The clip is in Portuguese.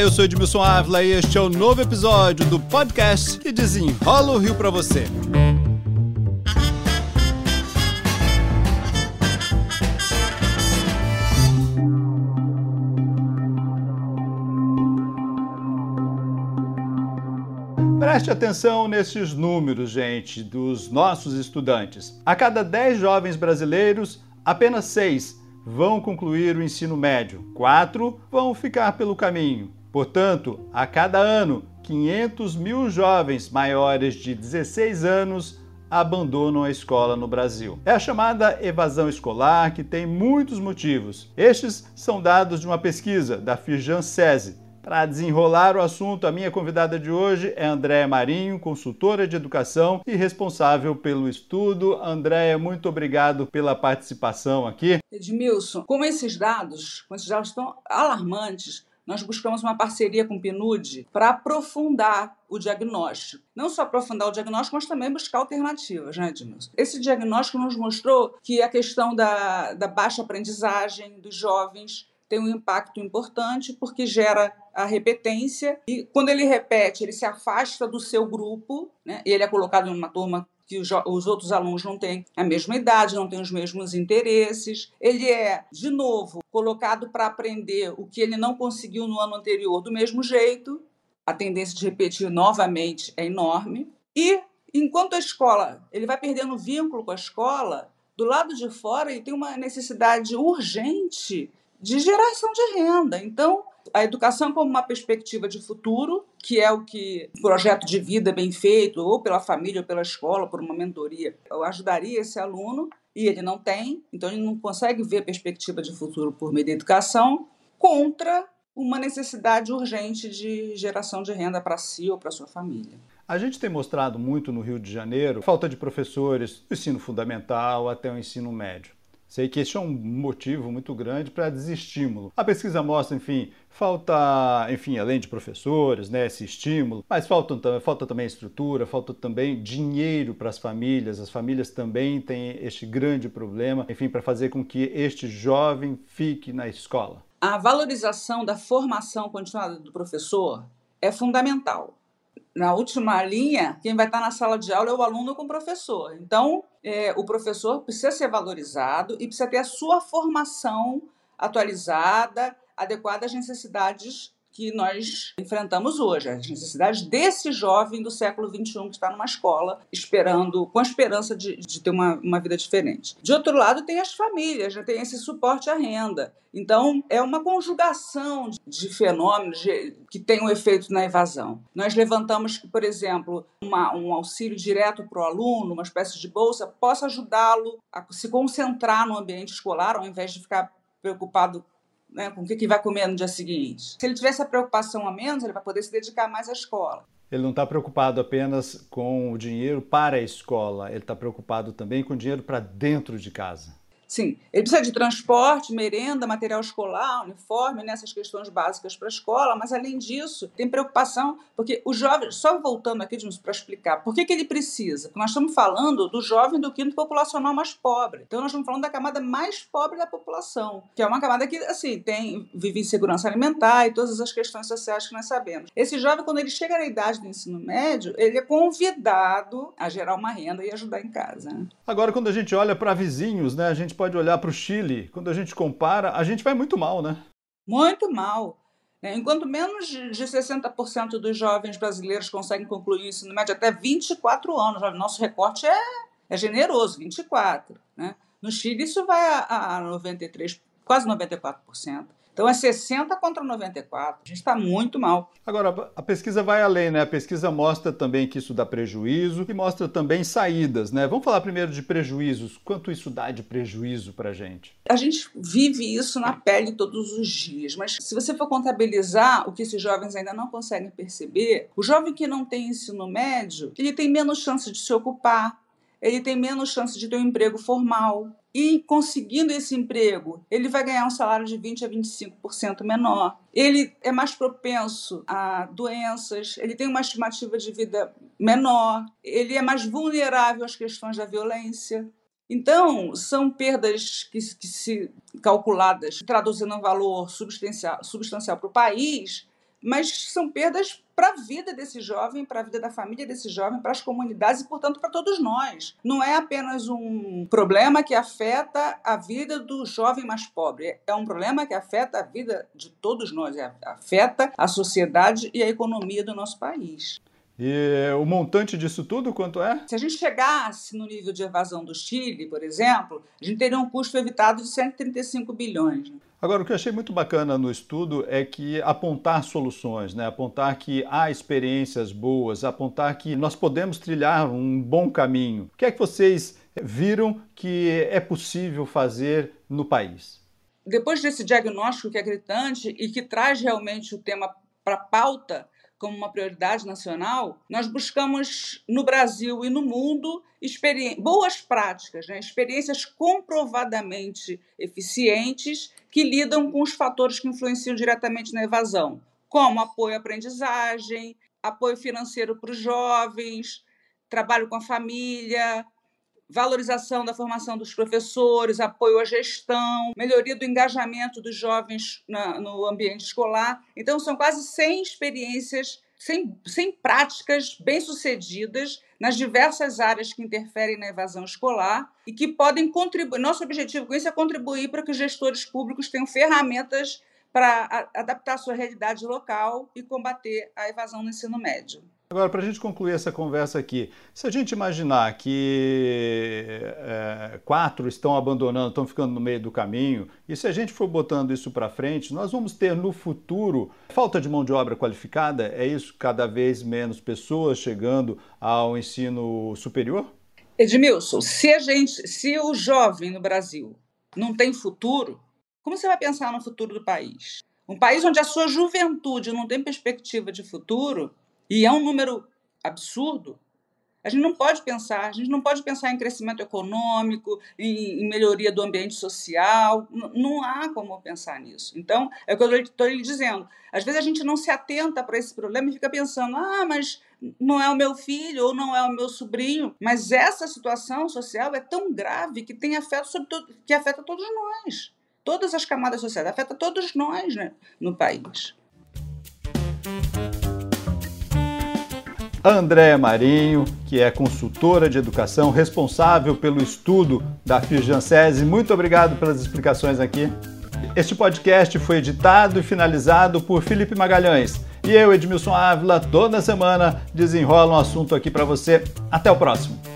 Eu sou Edmilson Ávila e este é o novo episódio do podcast que desenrola o Rio para você. Preste atenção nesses números, gente, dos nossos estudantes. A cada 10 jovens brasileiros, apenas 6 vão concluir o ensino médio, 4 vão ficar pelo caminho. Portanto, a cada ano, 500 mil jovens maiores de 16 anos abandonam a escola no Brasil. É a chamada evasão escolar que tem muitos motivos. Estes são dados de uma pesquisa da Firjan SESI, para desenrolar o assunto, a minha convidada de hoje é Andréa Marinho, consultora de educação e responsável pelo estudo. Andréa, muito obrigado pela participação aqui. Edmilson, com esses dados, com esses dados tão alarmantes, nós buscamos uma parceria com o PNUD para aprofundar o diagnóstico. Não só aprofundar o diagnóstico, mas também buscar alternativas, né, Edmilson? Esse diagnóstico nos mostrou que a questão da, da baixa aprendizagem dos jovens tem um impacto importante porque gera a repetência e quando ele repete, ele se afasta do seu grupo, né? Ele é colocado em uma turma que os, os outros alunos não têm a mesma idade, não têm os mesmos interesses. Ele é, de novo, colocado para aprender o que ele não conseguiu no ano anterior do mesmo jeito. A tendência de repetir novamente é enorme. E enquanto a escola, ele vai perdendo vínculo com a escola, do lado de fora ele tem uma necessidade urgente de geração de renda. Então, a educação como uma perspectiva de futuro, que é o que um projeto de vida bem feito, ou pela família, ou pela escola, por uma mentoria, eu ajudaria esse aluno, e ele não tem, então ele não consegue ver perspectiva de futuro por meio da educação, contra uma necessidade urgente de geração de renda para si ou para sua família. A gente tem mostrado muito no Rio de Janeiro falta de professores do ensino fundamental até o ensino médio. Sei que este é um motivo muito grande para desestímulo. A pesquisa mostra, enfim, falta, enfim, além de professores, né, esse estímulo, mas falta, falta também estrutura, falta também dinheiro para as famílias. As famílias também têm este grande problema, enfim, para fazer com que este jovem fique na escola. A valorização da formação continuada do professor é fundamental na última linha, quem vai estar na sala de aula é o aluno com o professor. Então, é, o professor precisa ser valorizado e precisa ter a sua formação atualizada, adequada às necessidades que nós enfrentamos hoje, as necessidades desse jovem do século XXI que está numa escola, esperando, com a esperança de, de ter uma, uma vida diferente. De outro lado, tem as famílias, já tem esse suporte à renda. Então, é uma conjugação de, fenômenos que tem um efeito na evasão. Nós levantamos que, por exemplo, uma, um auxílio direto para o aluno, uma espécie de bolsa, possa ajudá-lo a se concentrar no ambiente escolar, ao invés de ficar preocupado né, com o que, que vai comer no dia seguinte. Se ele tiver essa preocupação a menos, ele vai poder se dedicar mais à escola. Ele não está preocupado apenas com o dinheiro para a escola, ele está preocupado também com o dinheiro para dentro de casa. Sim, ele precisa de transporte, merenda, material escolar, uniforme, nessas né, questões básicas para a escola, mas além disso, tem preocupação, porque o jovem, só voltando aqui para explicar, por que, que ele precisa? Porque nós estamos falando do jovem do quinto populacional mais pobre. Então nós estamos falando da camada mais pobre da população, que é uma camada que, assim, tem, vive insegurança alimentar e todas as questões sociais que nós sabemos. Esse jovem, quando ele chega na idade do ensino médio, ele é convidado a gerar uma renda e ajudar em casa. Né? Agora, quando a gente olha para vizinhos, né, a gente pode olhar para o Chile, quando a gente compara, a gente vai muito mal, né? Muito mal. Né? Enquanto menos de 60% dos jovens brasileiros conseguem concluir o ensino médio até 24 anos, nosso recorte é, é generoso, 24. Né? No Chile isso vai a, a 93, quase 94%. Então é 60 contra 94. A gente está muito mal. Agora, a pesquisa vai além, né? A pesquisa mostra também que isso dá prejuízo e mostra também saídas, né? Vamos falar primeiro de prejuízos. Quanto isso dá de prejuízo para a gente? A gente vive isso na pele todos os dias, mas se você for contabilizar o que esses jovens ainda não conseguem perceber, o jovem que não tem ensino médio, ele tem menos chance de se ocupar, ele tem menos chance de ter um emprego formal, e conseguindo esse emprego, ele vai ganhar um salário de 20 a 25% menor. Ele é mais propenso a doenças, ele tem uma estimativa de vida menor, ele é mais vulnerável às questões da violência. Então, são perdas que, que se calculadas, traduzindo um valor substancial, substancial para o país, mas são perdas para a vida desse jovem, para a vida da família desse jovem, para as comunidades e, portanto, para todos nós. Não é apenas um problema que afeta a vida do jovem mais pobre, é um problema que afeta a vida de todos nós, é, afeta a sociedade e a economia do nosso país. E o montante disso tudo, quanto é? Se a gente chegasse no nível de evasão do Chile, por exemplo, a gente teria um custo evitado de 135 bilhões. Agora, o que eu achei muito bacana no estudo é que apontar soluções, né? apontar que há experiências boas, apontar que nós podemos trilhar um bom caminho. O que é que vocês viram que é possível fazer no país? Depois desse diagnóstico que é gritante e que traz realmente o tema para a pauta, como uma prioridade nacional, nós buscamos no Brasil e no mundo boas práticas, né? experiências comprovadamente eficientes que lidam com os fatores que influenciam diretamente na evasão, como apoio à aprendizagem, apoio financeiro para os jovens, trabalho com a família, valorização da formação dos professores, apoio à gestão, melhoria do engajamento dos jovens na, no ambiente escolar. Então, são quase 100 experiências, 100, 100 práticas bem-sucedidas nas diversas áreas que interferem na evasão escolar e que podem contribuir. Nosso objetivo com isso é contribuir para que os gestores públicos tenham ferramentas para adaptar a sua realidade local e combater a evasão no ensino médio. Agora, para a gente concluir essa conversa aqui, se a gente imaginar que é, quatro estão abandonando, estão ficando no meio do caminho, e se a gente for botando isso para frente, nós vamos ter no futuro falta de mão de obra qualificada? É isso? Cada vez menos pessoas chegando ao ensino superior? Edmilson, se a gente, se o jovem no Brasil não tem futuro, como você vai pensar no futuro do país? Um país onde a sua juventude não tem perspectiva de futuro e é um número absurdo, a gente não pode pensar, a gente não pode pensar em crescimento econômico, em, em melhoria do ambiente social, não há como pensar nisso. Então, é o que eu estou lhe dizendo. Às vezes a gente não se atenta para esse problema e fica pensando, ah, mas não é o meu filho ou não é o meu sobrinho. Mas essa situação social é tão grave que tem afeto sobre todo, que afeta todos nós. Todas as camadas sociais, afeta todos nós né, no país. Andréa Marinho, que é consultora de educação, responsável pelo estudo da Firjansese. Muito obrigado pelas explicações aqui. Este podcast foi editado e finalizado por Felipe Magalhães. E eu, Edmilson Ávila, toda semana desenrola um assunto aqui para você. Até o próximo.